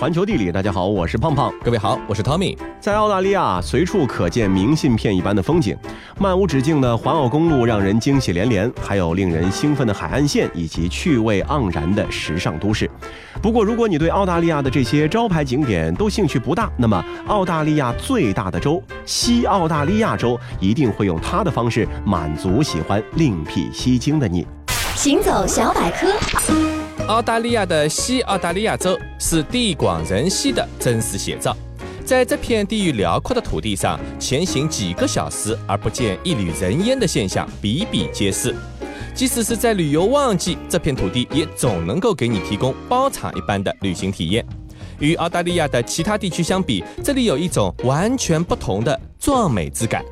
环球地理，大家好，我是胖胖。各位好，我是 Tommy。在澳大利亚，随处可见明信片一般的风景，漫无止境的环澳公路让人惊喜连连，还有令人兴奋的海岸线以及趣味盎然的时尚都市。不过，如果你对澳大利亚的这些招牌景点都兴趣不大，那么澳大利亚最大的州西澳大利亚州一定会用它的方式满足喜欢另辟蹊径的你。行走小百科。澳大利亚的西澳大利亚州是地广人稀的真实写照，在这片地域辽阔的土地上，前行几个小时而不见一缕人烟的现象比比皆是。即使是在旅游旺季，这片土地也总能够给你提供包场一般的旅行体验。与澳大利亚的其他地区相比，这里有一种完全不同的壮美之感。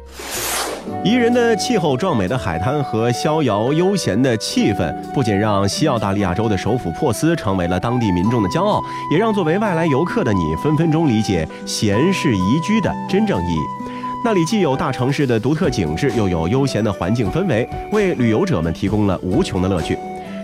宜人的气候、壮美的海滩和逍遥悠闲的气氛，不仅让西澳大利亚州的首府珀斯成为了当地民众的骄傲，也让作为外来游客的你分分钟理解“闲适宜居”的真正意义。那里既有大城市的独特景致，又有悠闲的环境氛围，为旅游者们提供了无穷的乐趣。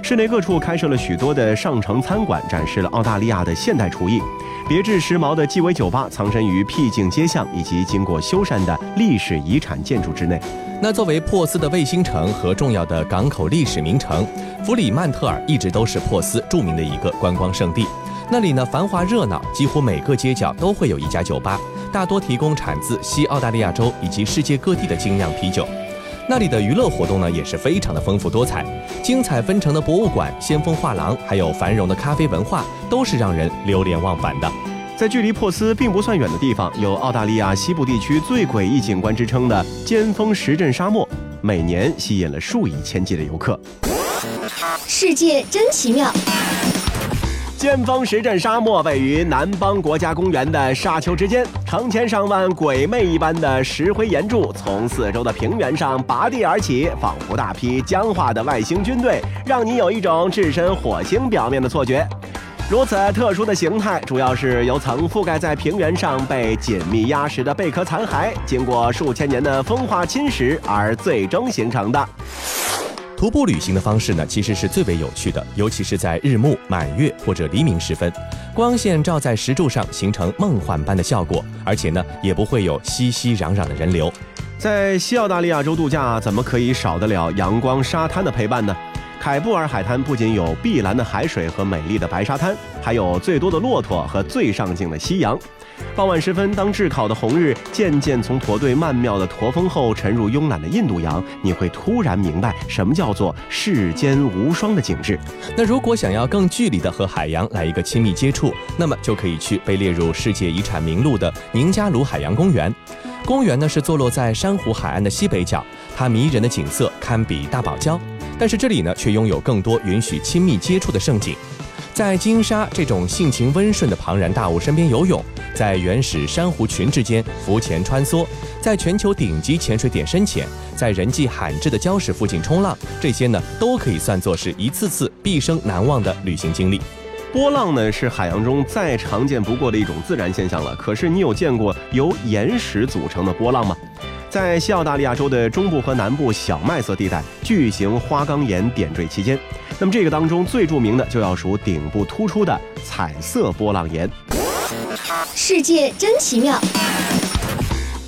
室内各处开设了许多的上乘餐馆，展示了澳大利亚的现代厨艺。别致时髦的鸡尾酒吧藏身于僻静街巷以及经过修缮的历史遗产建筑之内。那作为珀斯的卫星城和重要的港口历史名城，弗里曼特尔一直都是珀斯著名的一个观光胜地。那里呢繁华热闹，几乎每个街角都会有一家酒吧，大多提供产自西澳大利亚州以及世界各地的精酿啤酒。那里的娱乐活动呢也是非常的丰富多彩，精彩纷呈的博物馆、先锋画廊，还有繁荣的咖啡文化，都是让人流连忘返的。在距离珀斯并不算远的地方，有澳大利亚西部地区最诡异景观之称的尖峰石阵沙漠，每年吸引了数以千计的游客。世界真奇妙。尖峰石阵沙漠位于南邦国家公园的沙丘之间，成千上万鬼魅一般的石灰岩柱从四周的平原上拔地而起，仿佛大批僵化的外星军队，让你有一种置身火星表面的错觉。如此特殊的形态，主要是由曾覆盖在平原上被紧密压实的贝壳残骸，经过数千年的风化侵蚀而最终形成的。徒步旅行的方式呢，其实是最为有趣的，尤其是在日暮、满月或者黎明时分，光线照在石柱上，形成梦幻般的效果，而且呢，也不会有熙熙攘攘的人流。在西澳大利亚州度假，怎么可以少得了阳光、沙滩的陪伴呢？凯布尔海滩不仅有碧蓝的海水和美丽的白沙滩，还有最多的骆驼和最上镜的夕阳。傍晚时分，当炙烤的红日渐渐从驼队曼妙的驼峰后沉入慵懒的印度洋，你会突然明白什么叫做世间无双的景致。那如果想要更距离的和海洋来一个亲密接触，那么就可以去被列入世界遗产名录的宁加鲁海洋公园。公园呢是坐落在珊瑚海岸的西北角，它迷人的景色堪比大堡礁，但是这里呢却拥有更多允许亲密接触的胜景。在金沙这种性情温顺的庞然大物身边游泳，在原始珊瑚群之间浮潜穿梭，在全球顶级潜水点深潜，在人迹罕至的礁石附近冲浪，这些呢都可以算作是一次次毕生难忘的旅行经历。波浪呢是海洋中再常见不过的一种自然现象了。可是你有见过由岩石组成的波浪吗？在西澳大利亚州的中部和南部小麦色地带，巨型花岗岩点缀其间。那么这个当中最著名的就要数顶部突出的彩色波浪岩。世界真奇妙。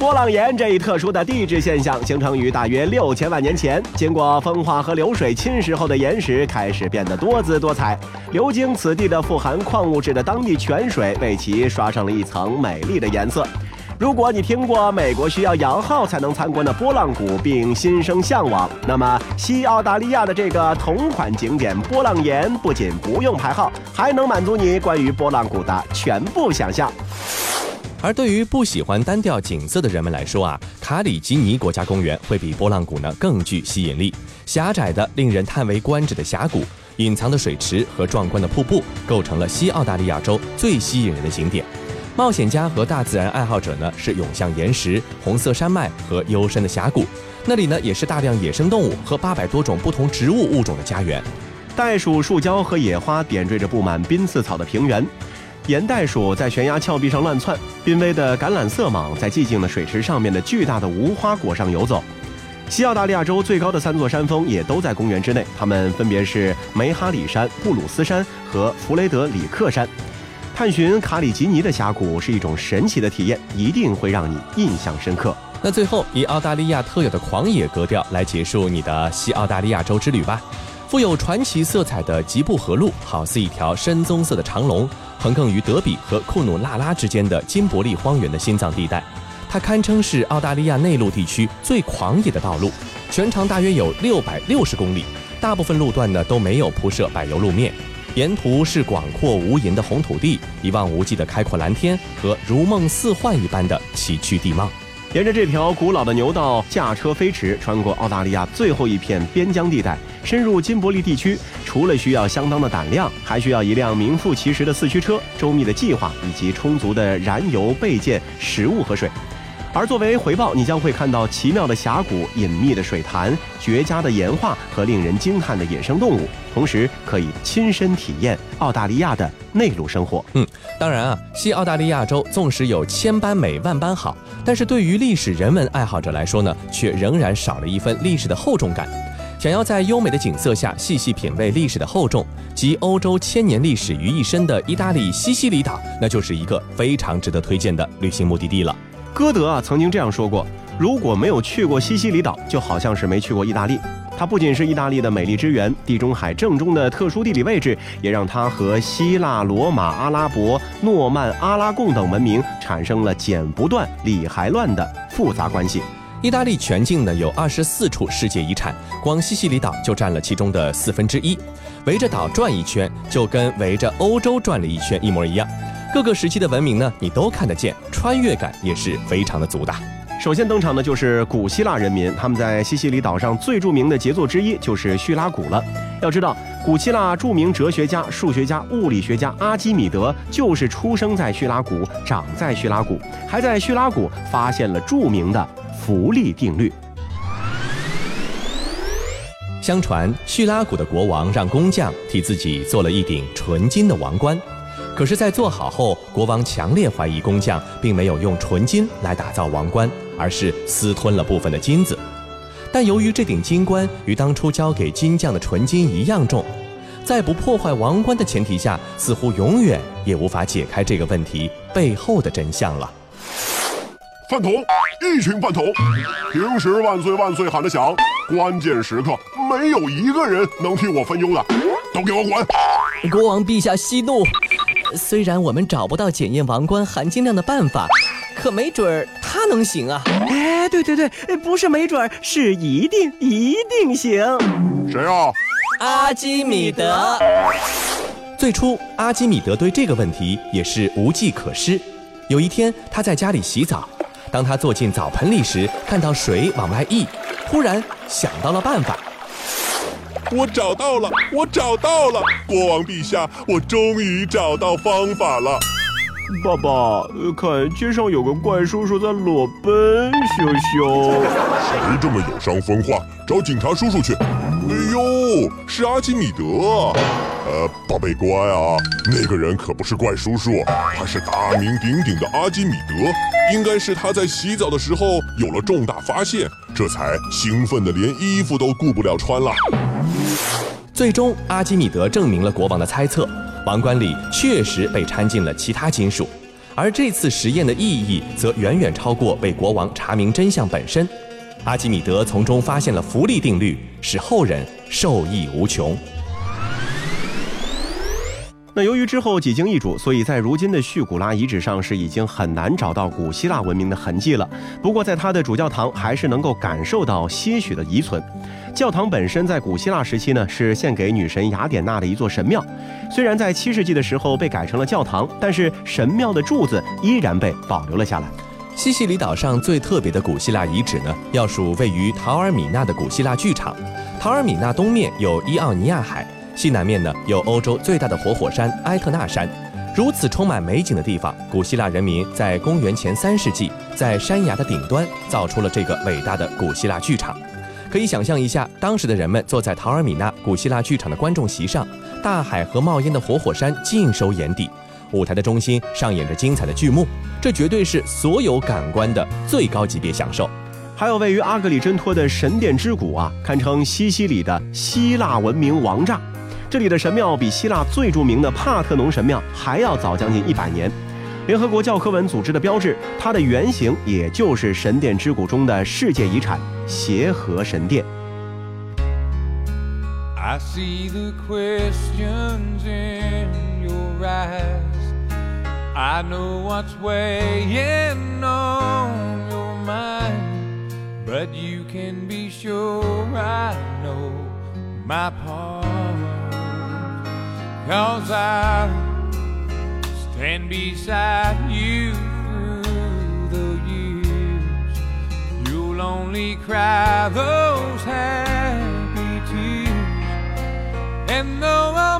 波浪岩这一特殊的地质现象形成于大约六千万年前，经过风化和流水侵蚀后的岩石开始变得多姿多彩。流经此地的富含矿物质的当地泉水为其刷上了一层美丽的颜色。如果你听过美国需要摇号才能参观的波浪谷，并心生向往，那么西澳大利亚的这个同款景点波浪岩不仅不用排号，还能满足你关于波浪谷的全部想象。而对于不喜欢单调景色的人们来说啊，卡里吉尼国家公园会比波浪谷呢更具吸引力。狭窄的、令人叹为观止的峡谷，隐藏的水池和壮观的瀑布，构成了西澳大利亚州最吸引人的景点。冒险家和大自然爱好者呢，是涌向岩石、红色山脉和幽深的峡谷。那里呢，也是大量野生动物和八百多种不同植物物种的家园。袋鼠、树胶和野花点缀着布满宾刺草的平原。岩袋鼠在悬崖峭壁上乱窜，濒危的橄榄色蟒在寂静的水池上面的巨大的无花果上游走。西澳大利亚州最高的三座山峰也都在公园之内，它们分别是梅哈里山、布鲁斯山和弗雷德里克山。探寻卡里吉尼的峡谷是一种神奇的体验，一定会让你印象深刻。那最后以澳大利亚特有的狂野格调来结束你的西澳大利亚州之旅吧。富有传奇色彩的吉布河路，好似一条深棕色的长龙，横亘于德比和库努纳拉之间的金伯利荒原的心脏地带。它堪称是澳大利亚内陆地区最狂野的道路，全长大约有六百六十公里，大部分路段呢都没有铺设柏油路面。沿途是广阔无垠的红土地，一望无际的开阔蓝天和如梦似幻一般的崎岖地貌。沿着这条古老的牛道驾车飞驰，穿过澳大利亚最后一片边疆地带，深入金伯利地区。除了需要相当的胆量，还需要一辆名副其实的四驱车、周密的计划以及充足的燃油备件、食物和水。而作为回报，你将会看到奇妙的峡谷、隐秘的水潭、绝佳的岩画和令人惊叹的野生动物，同时可以亲身体验澳大利亚的内陆生活。嗯，当然啊，西澳大利亚州纵使有千般美、万般好，但是对于历史人文爱好者来说呢，却仍然少了一份历史的厚重感。想要在优美的景色下细细品味历史的厚重，集欧洲千年历史于一身的意大利西西里岛，那就是一个非常值得推荐的旅行目的地了。歌德啊曾经这样说过：“如果没有去过西西里岛，就好像是没去过意大利。它不仅是意大利的美丽之源，地中海正中的特殊地理位置，也让它和希腊、罗马、阿拉伯、诺曼、阿拉贡等文明产生了剪不断、理还乱的复杂关系。”意大利全境呢有二十四处世界遗产，光西西里岛就占了其中的四分之一。围着岛转一圈，就跟围着欧洲转了一圈一模一样。各个时期的文明呢，你都看得见，穿越感也是非常的足的。首先登场的就是古希腊人民，他们在西西里岛上最著名的杰作之一就是叙拉古了。要知道，古希腊著名哲学家、数学家、物理学家阿基米德就是出生在叙拉古，长在叙拉古，还在叙拉古发现了著名的浮力定律。相传，叙拉古的国王让工匠替自己做了一顶纯金的王冠。可是，在做好后，国王强烈怀疑工匠并没有用纯金来打造王冠，而是私吞了部分的金子。但由于这顶金冠与当初交给金匠的纯金一样重，在不破坏王冠的前提下，似乎永远也无法解开这个问题背后的真相了。饭桶，一群饭桶，平时万岁万岁喊得响，关键时刻没有一个人能替我分忧的，都给我滚！国王陛下息怒。虽然我们找不到检验王冠含金量的办法，可没准儿他能行啊！哎，对对对，不是没准儿，是一定一定行。谁啊？阿基米德。最初，阿基米德对这个问题也是无计可施。有一天，他在家里洗澡，当他坐进澡盆里时，看到水往外溢，忽然想到了办法。我找到了，我找到了，国王陛下，我终于找到方法了。爸爸，看街上有个怪叔叔在裸奔，羞羞。谁这么有伤风化？找警察叔叔去。哎呦，是阿基米德。呃，宝贝乖啊，那个人可不是怪叔叔，他是大名鼎鼎的阿基米德。应该是他在洗澡的时候有了重大发现，这才兴奋的连衣服都顾不了穿了。最终，阿基米德证明了国王的猜测，王冠里确实被掺进了其他金属，而这次实验的意义则远远超过被国王查明真相本身。阿基米德从中发现了浮力定律，使后人受益无穷。那由于之后几经易主，所以在如今的叙古拉遗址上是已经很难找到古希腊文明的痕迹了。不过，在它的主教堂还是能够感受到些许的遗存。教堂本身在古希腊时期呢是献给女神雅典娜的一座神庙，虽然在七世纪的时候被改成了教堂，但是神庙的柱子依然被保留了下来。西西里岛上最特别的古希腊遗址呢，要数位于陶尔米纳的古希腊剧场。陶尔米纳东面有伊奥尼亚海。西南面呢有欧洲最大的活火山埃特纳山，如此充满美景的地方，古希腊人民在公元前三世纪在山崖的顶端造出了这个伟大的古希腊剧场。可以想象一下，当时的人们坐在陶尔米纳古希腊剧场的观众席上，大海和冒烟的活火山尽收眼底，舞台的中心上演着精彩的剧目，这绝对是所有感官的最高级别享受。还有位于阿格里真托的神殿之谷啊，堪称西西里的希腊文明王炸。这里的神庙比希腊最著名的帕特农神庙还要早将近一百年。联合国教科文组织的标志，它的原型也就是神殿之谷中的世界遗产协和神殿。I see the questions in your eyes. I know what's weighing on your mind. But you can be sure I know my part. Cause I stand beside you through the years. You'll only cry those happy tears. And though I'll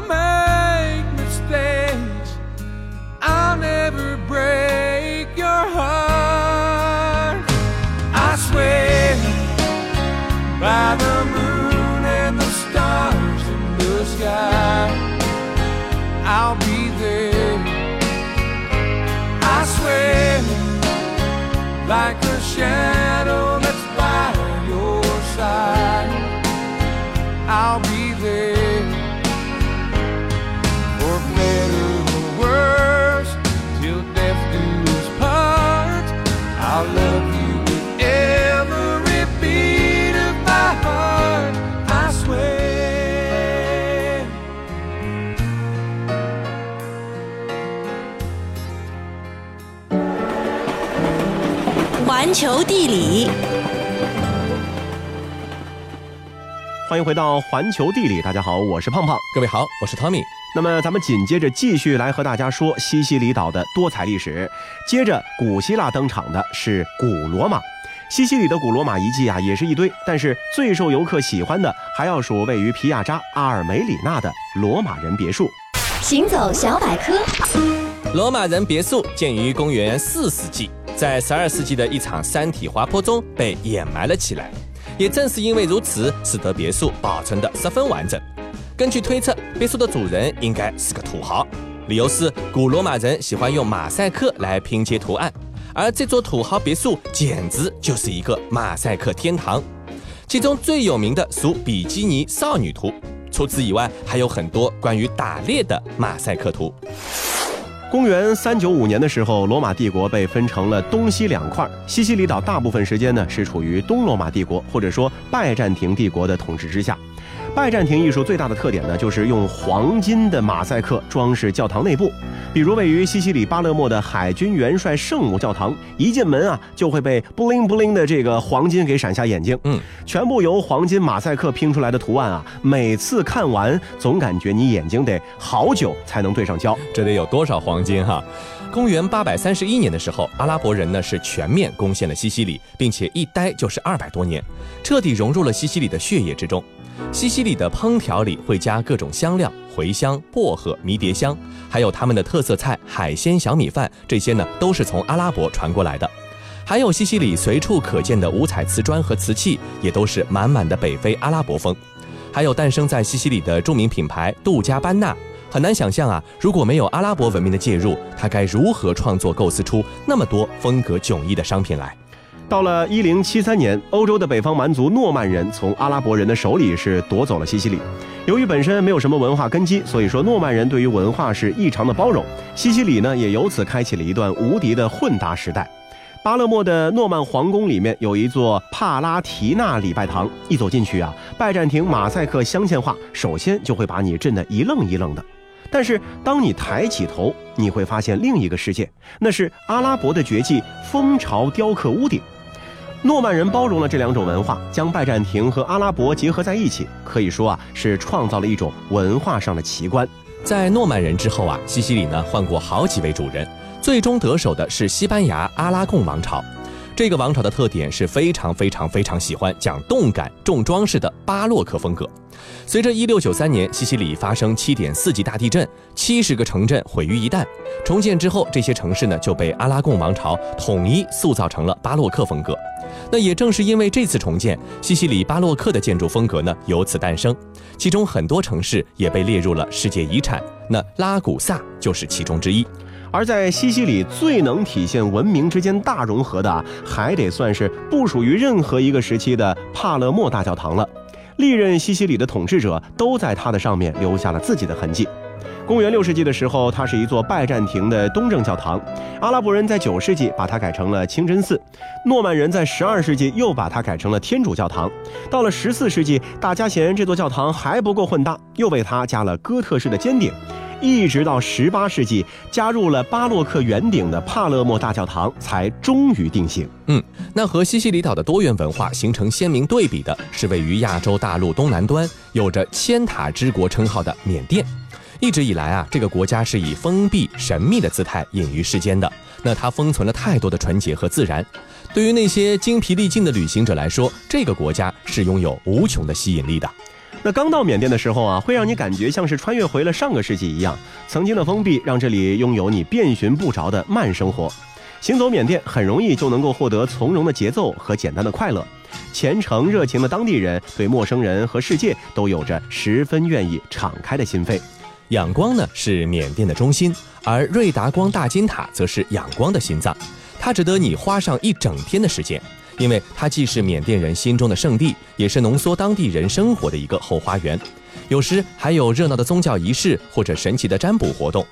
环球地理，欢迎回到环球地理，大家好，我是胖胖。各位好，我是 Tommy。那么咱们紧接着继续来和大家说西西里岛的多彩历史。接着，古希腊登场的是古罗马。西西里的古罗马遗迹啊，也是一堆，但是最受游客喜欢的，还要数位于皮亚扎阿尔梅里纳的罗马人别墅。行走小百科，罗马人别墅建于公元四世纪，在十二世纪的一场山体滑坡中被掩埋了起来。也正是因为如此，使得别墅保存得十分完整。根据推测，别墅的主人应该是个土豪，理由是古罗马人喜欢用马赛克来拼接图案，而这座土豪别墅简直就是一个马赛克天堂。其中最有名的属比基尼少女图，除此以外，还有很多关于打猎的马赛克图。公元三九五年的时候，罗马帝国被分成了东西两块。西西里岛大部分时间呢是处于东罗马帝国或者说拜占庭帝国的统治之下。拜占庭艺术最大的特点呢，就是用黄金的马赛克装饰教堂内部，比如位于西西里巴勒莫的海军元帅圣母教堂，一进门啊就会被布灵布灵的这个黄金给闪瞎眼睛。嗯，全部由黄金马赛克拼出来的图案啊，每次看完总感觉你眼睛得好久才能对上焦。这得有多少黄金哈？公元八百三十一年的时候，阿拉伯人呢是全面攻陷了西西里，并且一待就是二百多年，彻底融入了西西里的血液之中。西西里的烹调里会加各种香料，茴香、薄荷、迷迭香，还有他们的特色菜海鲜小米饭，这些呢都是从阿拉伯传过来的。还有西西里随处可见的五彩瓷砖和瓷器，也都是满满的北非阿拉伯风。还有诞生在西西里的著名品牌杜嘉班纳。很难想象啊，如果没有阿拉伯文明的介入，它该如何创作、构思出那么多风格迥异的商品来？到了一零七三年，欧洲的北方蛮族诺曼人从阿拉伯人的手里是夺走了西西里。由于本身没有什么文化根基，所以说诺曼人对于文化是异常的包容。西西里呢，也由此开启了一段无敌的混搭时代。巴勒莫的诺曼皇宫里面有一座帕拉提纳礼拜堂，一走进去啊，拜占庭马赛克镶嵌画首先就会把你震得一愣一愣的。但是当你抬起头，你会发现另一个世界，那是阿拉伯的绝技蜂巢雕刻屋顶。诺曼人包容了这两种文化，将拜占庭和阿拉伯结合在一起，可以说啊是创造了一种文化上的奇观。在诺曼人之后啊，西西里呢换过好几位主人，最终得手的是西班牙阿拉贡王朝。这个王朝的特点是非常非常非常喜欢讲动感、重装饰的巴洛克风格。随着1693年西西里发生7.4级大地震，七十个城镇毁于一旦。重建之后，这些城市呢就被阿拉贡王朝统一塑造成了巴洛克风格。那也正是因为这次重建，西西里巴洛克的建筑风格呢由此诞生，其中很多城市也被列入了世界遗产。那拉古萨就是其中之一。而在西西里最能体现文明之间大融合的啊，还得算是不属于任何一个时期的帕勒莫大教堂了。历任西西里的统治者都在它的上面留下了自己的痕迹。公元六世纪的时候，它是一座拜占庭的东正教堂。阿拉伯人在九世纪把它改成了清真寺，诺曼人在十二世纪又把它改成了天主教堂。到了十四世纪，大家嫌这座教堂还不够混搭，又为它加了哥特式的尖顶。一直到十八世纪，加入了巴洛克圆顶的帕勒莫大教堂才终于定型。嗯，那和西西里岛的多元文化形成鲜明对比的是，位于亚洲大陆东南端、有着“千塔之国”称号的缅甸。一直以来啊，这个国家是以封闭、神秘的姿态隐于世间的。那它封存了太多的纯洁和自然，对于那些精疲力尽的旅行者来说，这个国家是拥有无穷的吸引力的。那刚到缅甸的时候啊，会让你感觉像是穿越回了上个世纪一样。曾经的封闭让这里拥有你遍寻不着的慢生活。行走缅甸很容易就能够获得从容的节奏和简单的快乐。虔诚热情的当地人对陌生人和世界都有着十分愿意敞开的心扉。仰光呢是缅甸的中心，而瑞达光大金塔则是仰光的心脏。它值得你花上一整天的时间，因为它既是缅甸人心中的圣地，也是浓缩当地人生活的一个后花园。有时还有热闹的宗教仪式或者神奇的占卜活动。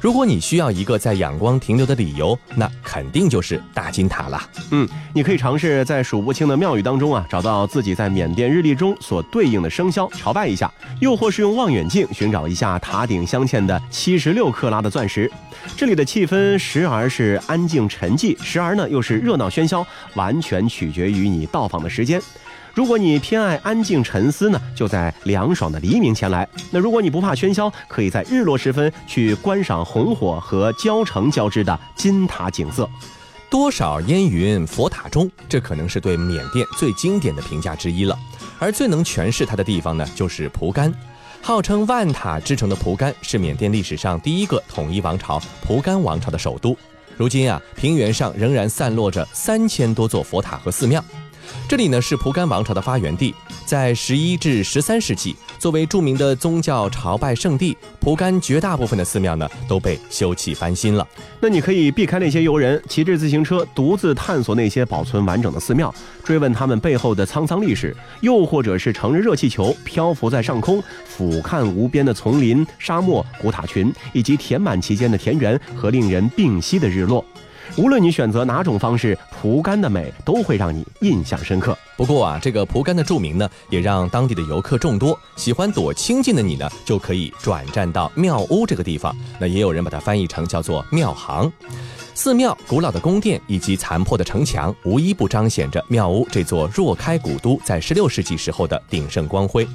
如果你需要一个在仰光停留的理由，那肯定就是大金塔了。嗯，你可以尝试在数不清的庙宇当中啊，找到自己在缅甸日历中所对应的生肖，朝拜一下；又或是用望远镜寻找一下塔顶镶嵌的七十六克拉的钻石。这里的气氛时而是安静沉寂，时而呢又是热闹喧嚣，完全取决于你到访的时间。如果你偏爱安静沉思呢，就在凉爽的黎明前来；那如果你不怕喧嚣，可以在日落时分去观赏红火和焦城交织的金塔景色。多少烟云佛塔中，这可能是对缅甸最经典的评价之一了。而最能诠释它的地方呢，就是蒲甘。号称万塔之城的蒲甘，是缅甸历史上第一个统一王朝蒲甘王朝的首都。如今啊，平原上仍然散落着三千多座佛塔和寺庙。这里呢是蒲甘王朝的发源地，在十一至十三世纪，作为著名的宗教朝拜圣地，蒲甘绝大部分的寺庙呢都被修葺翻新了。那你可以避开那些游人，骑着自行车独自探索那些保存完整的寺庙，追问他们背后的沧桑历史；又或者是乘着热气球漂浮在上空，俯瞰无边的丛林、沙漠、古塔群，以及填满其间的田园和令人屏息的日落。无论你选择哪种方式，蒲甘的美都会让你印象深刻。不过啊，这个蒲甘的著名呢，也让当地的游客众多。喜欢躲清静的你呢，就可以转战到庙屋这个地方。那也有人把它翻译成叫做庙行。寺庙、古老的宫殿以及残破的城墙，无一不彰显着庙屋这座若开古都在16世纪时候的鼎盛光辉。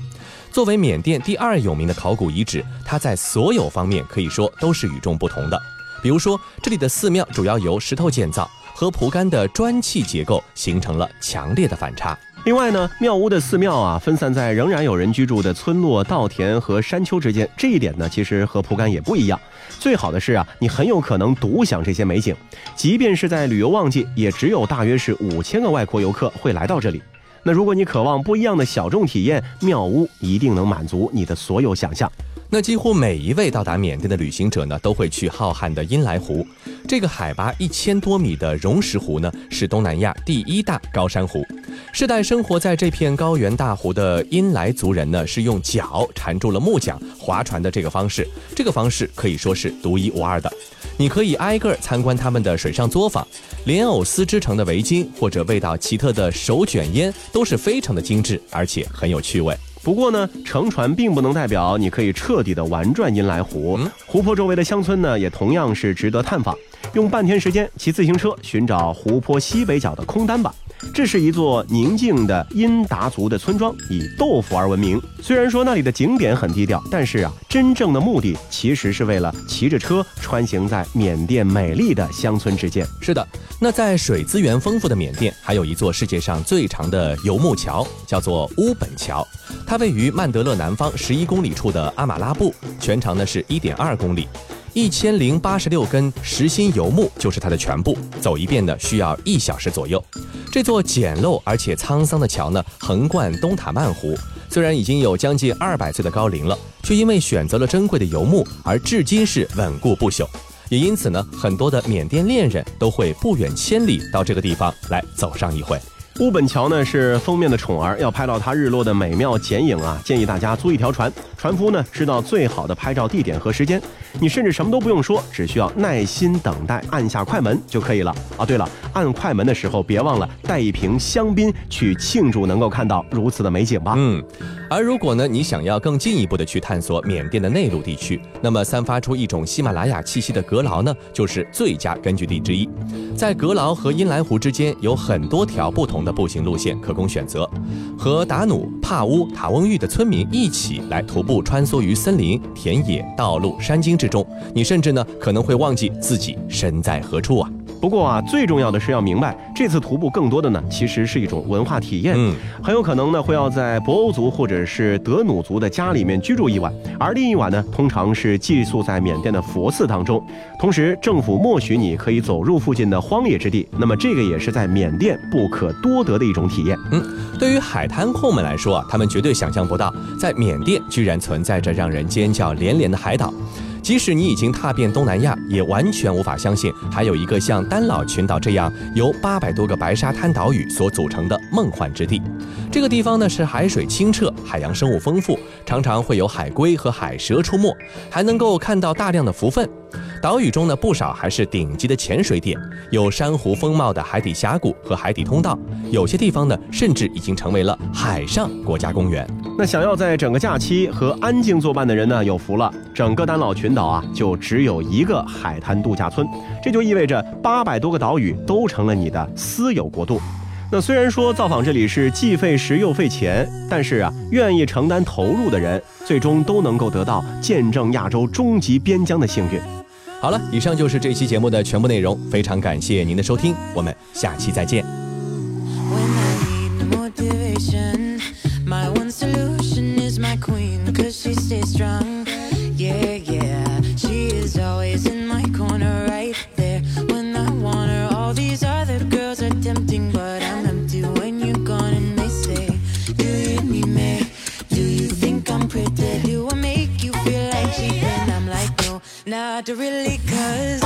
作为缅甸第二有名的考古遗址，它在所有方面可以说都是与众不同的。比如说，这里的寺庙主要由石头建造，和蒲甘的砖砌结构形成了强烈的反差。另外呢，庙屋的寺庙啊，分散在仍然有人居住的村落、稻田和山丘之间，这一点呢，其实和蒲甘也不一样。最好的是啊，你很有可能独享这些美景，即便是在旅游旺季，也只有大约是五千个外国游客会来到这里。那如果你渴望不一样的小众体验，庙屋一定能满足你的所有想象。那几乎每一位到达缅甸的旅行者呢，都会去浩瀚的阴莱湖。这个海拔一千多米的溶石湖呢，是东南亚第一大高山湖。世代生活在这片高原大湖的阴莱族人呢，是用脚缠住了木桨划船的这个方式。这个方式可以说是独一无二的。你可以挨个参观他们的水上作坊，莲藕丝织成的围巾或者味道奇特的手卷烟，都是非常的精致，而且很有趣味。不过呢，乘船并不能代表你可以彻底的玩转阴来湖。湖泊周围的乡村呢，也同样是值得探访。用半天时间骑自行车寻找湖泊西北角的空单吧。这是一座宁静的因达族的村庄，以豆腐而闻名。虽然说那里的景点很低调，但是啊，真正的目的其实是为了骑着车穿行在缅甸美丽的乡村之间。是的，那在水资源丰富的缅甸，还有一座世界上最长的游牧桥，叫做乌本桥。它位于曼德勒南方十一公里处的阿马拉布，全长呢是一点二公里。一千零八十六根实心油木就是它的全部，走一遍呢需要一小时左右。这座简陋而且沧桑的桥呢，横贯东塔曼湖，虽然已经有将近二百岁的高龄了，却因为选择了珍贵的油木而至今是稳固不朽。也因此呢，很多的缅甸恋人都会不远千里到这个地方来走上一回。乌本桥呢是封面的宠儿，要拍到它日落的美妙剪影啊，建议大家租一条船，船夫呢知道最好的拍照地点和时间，你甚至什么都不用说，只需要耐心等待，按下快门就可以了啊。对了，按快门的时候别忘了带一瓶香槟去庆祝能够看到如此的美景吧。嗯，而如果呢，你想要更进一步的去探索缅甸的内陆地区，那么散发出一种喜马拉雅气息的阁劳呢，就是最佳根据地之一。在阁劳和阴兰湖之间有很多条不同的步行路线可供选择，和达努、帕乌、塔翁峪的村民一起来徒步穿梭于森林、田野、道路、山径之中，你甚至呢可能会忘记自己身在何处啊。不过啊，最重要的是要明白，这次徒步更多的呢，其实是一种文化体验。嗯，很有可能呢会要在博欧族或者是德努族的家里面居住一晚，而另一晚呢，通常是寄宿在缅甸的佛寺当中。同时，政府默许你可以走入附近的荒野之地，那么这个也是在缅甸不可多得的一种体验。嗯对于海滩控们来说啊，他们绝对想象不到，在缅甸居然存在着让人尖叫连连的海岛。即使你已经踏遍东南亚，也完全无法相信，还有一个像丹老群岛这样由八百多个白沙滩岛屿所组成的梦幻之地。这个地方呢是海水清澈，海洋生物丰富，常常会有海龟和海蛇出没，还能够看到大量的浮粪。岛屿中呢不少还是顶级的潜水点，有珊瑚风貌的海底峡谷和海底通道，有些地方呢甚至已经成为了海上国家公园。那想要在整个假期和安静作伴的人呢，有福了。整个丹老群岛啊，就只有一个海滩度假村，这就意味着八百多个岛屿都成了你的私有国度。那虽然说造访这里是既费时又费钱，但是啊，愿意承担投入的人，最终都能够得到见证亚洲终极边疆的幸运。好了，以上就是这期节目的全部内容，非常感谢您的收听，我们下期再见。When I need motivation, my one solution is my queen, cause she stays strong. Yeah, yeah, she is always in my corner, right hard to really cause